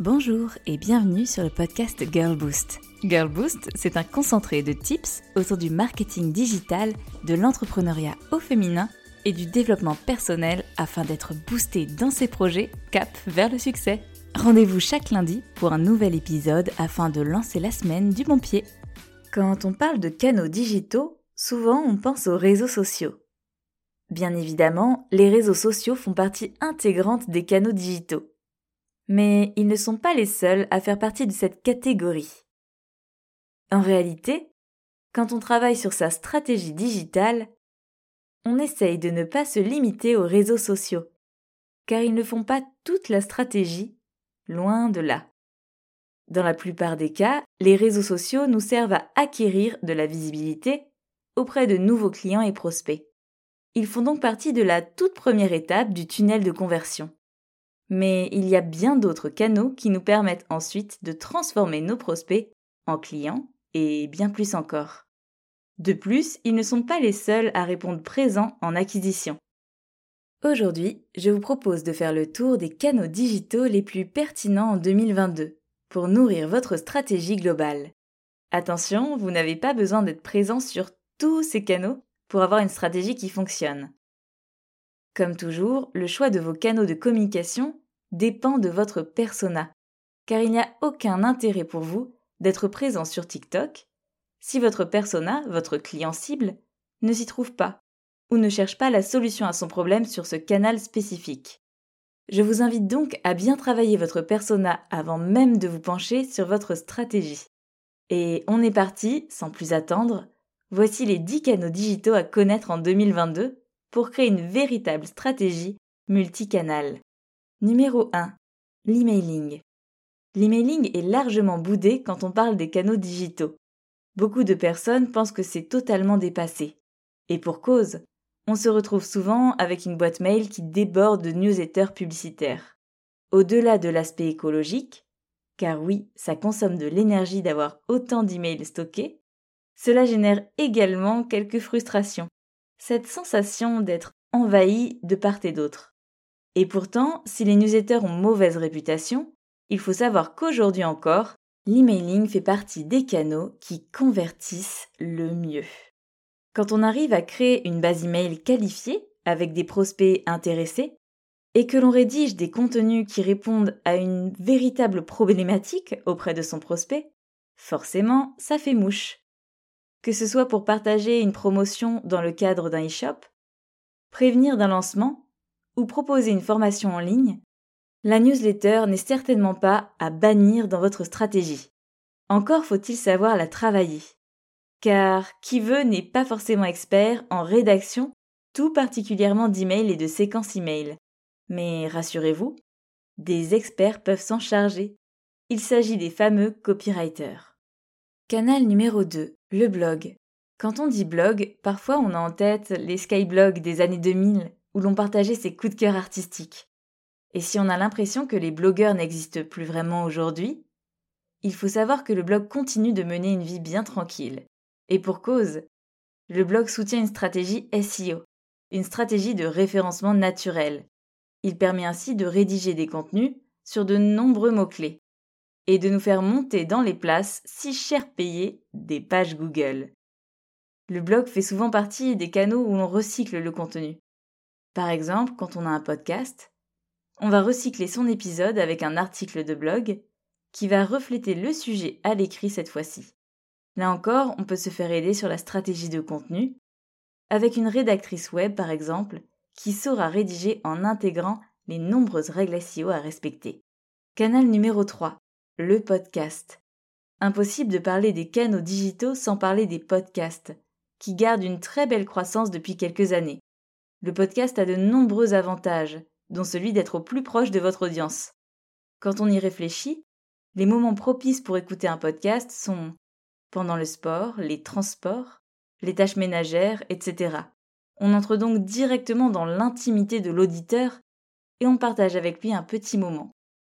Bonjour et bienvenue sur le podcast Girl Boost. Girl Boost, c'est un concentré de tips autour du marketing digital, de l'entrepreneuriat au féminin et du développement personnel afin d'être boosté dans ses projets cap vers le succès. Rendez-vous chaque lundi pour un nouvel épisode afin de lancer la semaine du bon pied. Quand on parle de canaux digitaux, souvent on pense aux réseaux sociaux. Bien évidemment, les réseaux sociaux font partie intégrante des canaux digitaux. Mais ils ne sont pas les seuls à faire partie de cette catégorie. En réalité, quand on travaille sur sa stratégie digitale, on essaye de ne pas se limiter aux réseaux sociaux, car ils ne font pas toute la stratégie, loin de là. Dans la plupart des cas, les réseaux sociaux nous servent à acquérir de la visibilité auprès de nouveaux clients et prospects. Ils font donc partie de la toute première étape du tunnel de conversion. Mais il y a bien d'autres canaux qui nous permettent ensuite de transformer nos prospects en clients et bien plus encore. De plus, ils ne sont pas les seuls à répondre présents en acquisition. Aujourd'hui, je vous propose de faire le tour des canaux digitaux les plus pertinents en 2022 pour nourrir votre stratégie globale. Attention, vous n'avez pas besoin d'être présent sur tous ces canaux pour avoir une stratégie qui fonctionne. Comme toujours, le choix de vos canaux de communication dépend de votre persona, car il n'y a aucun intérêt pour vous d'être présent sur TikTok si votre persona, votre client cible, ne s'y trouve pas ou ne cherche pas la solution à son problème sur ce canal spécifique. Je vous invite donc à bien travailler votre persona avant même de vous pencher sur votre stratégie. Et on est parti, sans plus attendre, voici les 10 canaux digitaux à connaître en 2022 pour créer une véritable stratégie multicanal. Numéro 1. L'emailing. L'emailing est largement boudé quand on parle des canaux digitaux. Beaucoup de personnes pensent que c'est totalement dépassé. Et pour cause, on se retrouve souvent avec une boîte mail qui déborde de newsletters publicitaires. Au-delà de l'aspect écologique, car oui, ça consomme de l'énergie d'avoir autant d'emails stockés, cela génère également quelques frustrations. Cette sensation d'être envahi de part et d'autre. Et pourtant, si les newsletters ont mauvaise réputation, il faut savoir qu'aujourd'hui encore, l'emailing fait partie des canaux qui convertissent le mieux. Quand on arrive à créer une base email qualifiée avec des prospects intéressés et que l'on rédige des contenus qui répondent à une véritable problématique auprès de son prospect, forcément, ça fait mouche. Que ce soit pour partager une promotion dans le cadre d'un e-shop, prévenir d'un lancement ou proposer une formation en ligne, la newsletter n'est certainement pas à bannir dans votre stratégie. Encore faut-il savoir la travailler. Car qui veut n'est pas forcément expert en rédaction, tout particulièrement d'emails et de séquences emails. Mais rassurez-vous, des experts peuvent s'en charger. Il s'agit des fameux copywriters. Canal numéro 2, le blog. Quand on dit blog, parfois on a en tête les skyblogs des années 2000 où l'on partageait ses coups de cœur artistiques. Et si on a l'impression que les blogueurs n'existent plus vraiment aujourd'hui, il faut savoir que le blog continue de mener une vie bien tranquille. Et pour cause, le blog soutient une stratégie SEO, une stratégie de référencement naturel. Il permet ainsi de rédiger des contenus sur de nombreux mots-clés et de nous faire monter dans les places si cher payées des pages Google. Le blog fait souvent partie des canaux où l'on recycle le contenu. Par exemple, quand on a un podcast, on va recycler son épisode avec un article de blog qui va refléter le sujet à l'écrit cette fois-ci. Là encore, on peut se faire aider sur la stratégie de contenu, avec une rédactrice web par exemple, qui saura rédiger en intégrant les nombreuses règles SEO à respecter. Canal numéro 3. Le podcast. Impossible de parler des canaux digitaux sans parler des podcasts, qui gardent une très belle croissance depuis quelques années. Le podcast a de nombreux avantages, dont celui d'être au plus proche de votre audience. Quand on y réfléchit, les moments propices pour écouter un podcast sont pendant le sport, les transports, les tâches ménagères, etc. On entre donc directement dans l'intimité de l'auditeur et on partage avec lui un petit moment.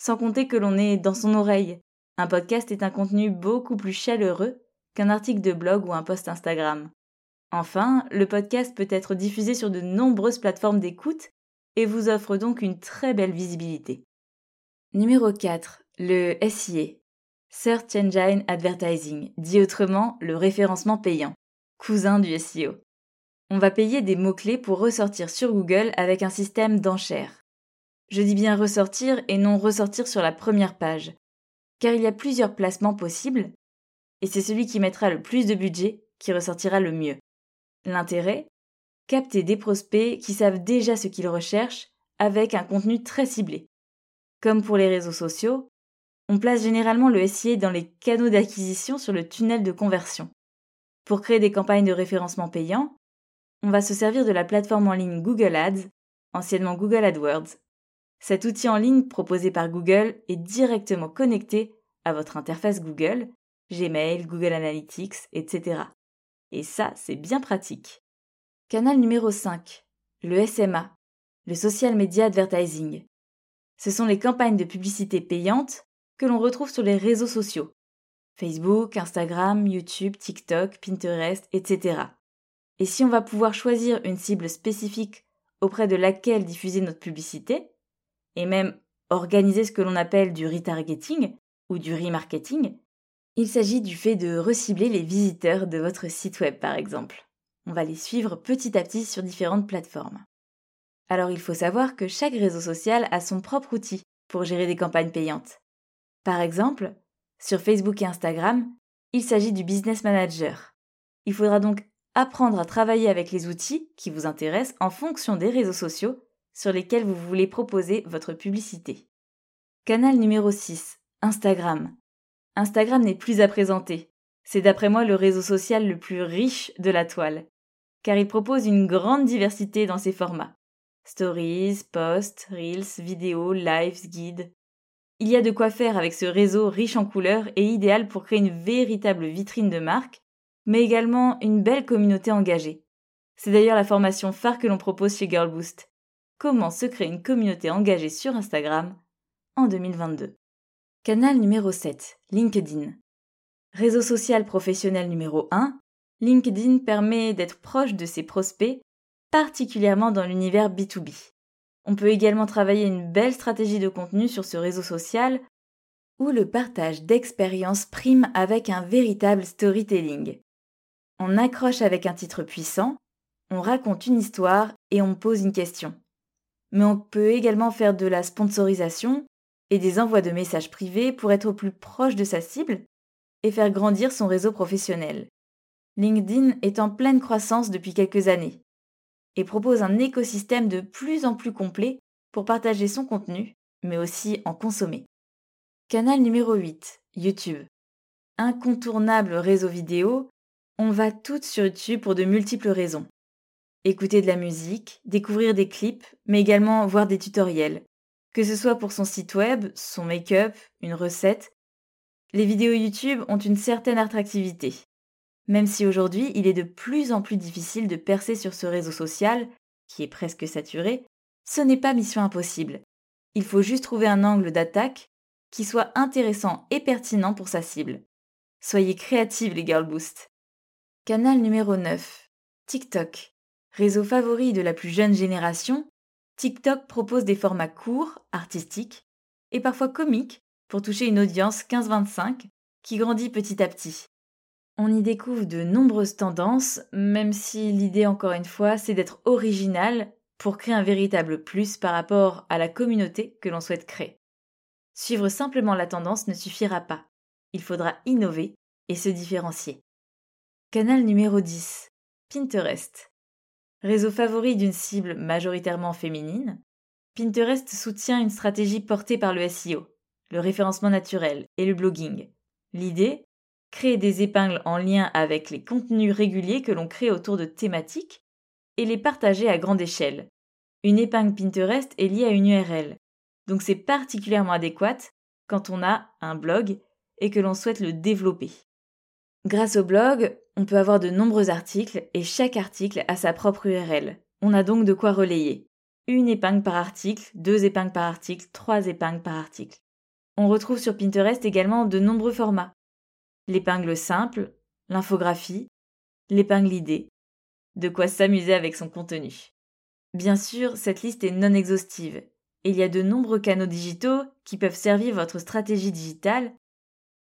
Sans compter que l'on est dans son oreille. Un podcast est un contenu beaucoup plus chaleureux qu'un article de blog ou un post Instagram. Enfin, le podcast peut être diffusé sur de nombreuses plateformes d'écoute et vous offre donc une très belle visibilité. Numéro 4. Le SIA, Search Engine Advertising, dit autrement le référencement payant, cousin du SEO. On va payer des mots-clés pour ressortir sur Google avec un système d'enchères. Je dis bien ressortir et non ressortir sur la première page, car il y a plusieurs placements possibles, et c'est celui qui mettra le plus de budget qui ressortira le mieux. L'intérêt? Capter des prospects qui savent déjà ce qu'ils recherchent avec un contenu très ciblé. Comme pour les réseaux sociaux, on place généralement le SIA dans les canaux d'acquisition sur le tunnel de conversion. Pour créer des campagnes de référencement payant, on va se servir de la plateforme en ligne Google Ads, anciennement Google AdWords. Cet outil en ligne proposé par Google est directement connecté à votre interface Google, Gmail, Google Analytics, etc. Et ça, c'est bien pratique. Canal numéro 5. Le SMA, le Social Media Advertising. Ce sont les campagnes de publicité payantes que l'on retrouve sur les réseaux sociaux. Facebook, Instagram, YouTube, TikTok, Pinterest, etc. Et si on va pouvoir choisir une cible spécifique auprès de laquelle diffuser notre publicité, et même organiser ce que l'on appelle du retargeting ou du remarketing, il s'agit du fait de recibler les visiteurs de votre site web par exemple. On va les suivre petit à petit sur différentes plateformes. Alors il faut savoir que chaque réseau social a son propre outil pour gérer des campagnes payantes. Par exemple, sur Facebook et Instagram, il s'agit du Business Manager. Il faudra donc apprendre à travailler avec les outils qui vous intéressent en fonction des réseaux sociaux sur lesquels vous voulez proposer votre publicité. Canal numéro 6. Instagram. Instagram n'est plus à présenter. C'est d'après moi le réseau social le plus riche de la toile, car il propose une grande diversité dans ses formats. Stories, posts, reels, vidéos, lives, guides. Il y a de quoi faire avec ce réseau riche en couleurs et idéal pour créer une véritable vitrine de marque, mais également une belle communauté engagée. C'est d'ailleurs la formation phare que l'on propose chez Girlboost. Comment se créer une communauté engagée sur Instagram en 2022. Canal numéro 7. LinkedIn. Réseau social professionnel numéro 1. LinkedIn permet d'être proche de ses prospects, particulièrement dans l'univers B2B. On peut également travailler une belle stratégie de contenu sur ce réseau social où le partage d'expériences prime avec un véritable storytelling. On accroche avec un titre puissant, on raconte une histoire et on pose une question. Mais on peut également faire de la sponsorisation et des envois de messages privés pour être au plus proche de sa cible et faire grandir son réseau professionnel. LinkedIn est en pleine croissance depuis quelques années et propose un écosystème de plus en plus complet pour partager son contenu, mais aussi en consommer. Canal numéro 8, YouTube. Incontournable réseau vidéo, on va toutes sur YouTube pour de multiples raisons. Écouter de la musique, découvrir des clips, mais également voir des tutoriels, que ce soit pour son site web, son make-up, une recette, les vidéos YouTube ont une certaine attractivité. Même si aujourd'hui il est de plus en plus difficile de percer sur ce réseau social, qui est presque saturé, ce n'est pas mission impossible. Il faut juste trouver un angle d'attaque qui soit intéressant et pertinent pour sa cible. Soyez créatifs les Girl Boost. Canal numéro 9. TikTok. Réseau favori de la plus jeune génération, TikTok propose des formats courts, artistiques, et parfois comiques pour toucher une audience 15-25 qui grandit petit à petit. On y découvre de nombreuses tendances, même si l'idée encore une fois c'est d'être original pour créer un véritable plus par rapport à la communauté que l'on souhaite créer. Suivre simplement la tendance ne suffira pas. Il faudra innover et se différencier. Canal numéro 10. Pinterest. Réseau favori d'une cible majoritairement féminine, Pinterest soutient une stratégie portée par le SEO, le référencement naturel et le blogging. L'idée Créer des épingles en lien avec les contenus réguliers que l'on crée autour de thématiques et les partager à grande échelle. Une épingle Pinterest est liée à une URL, donc c'est particulièrement adéquat quand on a un blog et que l'on souhaite le développer. Grâce au blog, on peut avoir de nombreux articles et chaque article a sa propre URL. On a donc de quoi relayer. Une épingle par article, deux épingles par article, trois épingles par article. On retrouve sur Pinterest également de nombreux formats. L'épingle simple, l'infographie, l'épingle idée. De quoi s'amuser avec son contenu. Bien sûr, cette liste est non exhaustive, il y a de nombreux canaux digitaux qui peuvent servir votre stratégie digitale,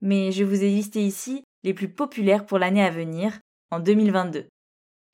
mais je vous ai listé ici les plus populaires pour l'année à venir, en 2022.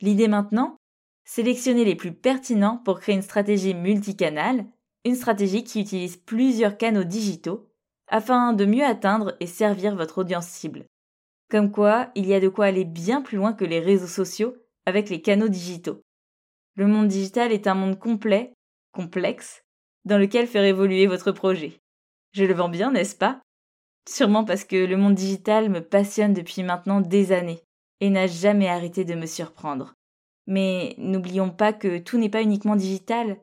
L'idée maintenant Sélectionnez les plus pertinents pour créer une stratégie multicanale, une stratégie qui utilise plusieurs canaux digitaux, afin de mieux atteindre et servir votre audience cible. Comme quoi, il y a de quoi aller bien plus loin que les réseaux sociaux avec les canaux digitaux. Le monde digital est un monde complet, complexe, dans lequel faire évoluer votre projet. Je le vends bien, n'est-ce pas? Sûrement parce que le monde digital me passionne depuis maintenant des années et n'a jamais arrêté de me surprendre. Mais n'oublions pas que tout n'est pas uniquement digital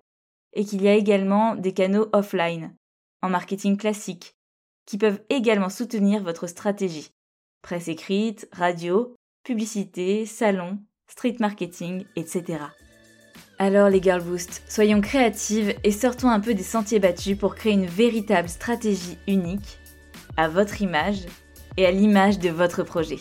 et qu'il y a également des canaux offline, en marketing classique, qui peuvent également soutenir votre stratégie. Presse écrite, radio, publicité, salon, street marketing, etc. Alors les Girl Boost, soyons créatives et sortons un peu des sentiers battus pour créer une véritable stratégie unique, à votre image et à l'image de votre projet.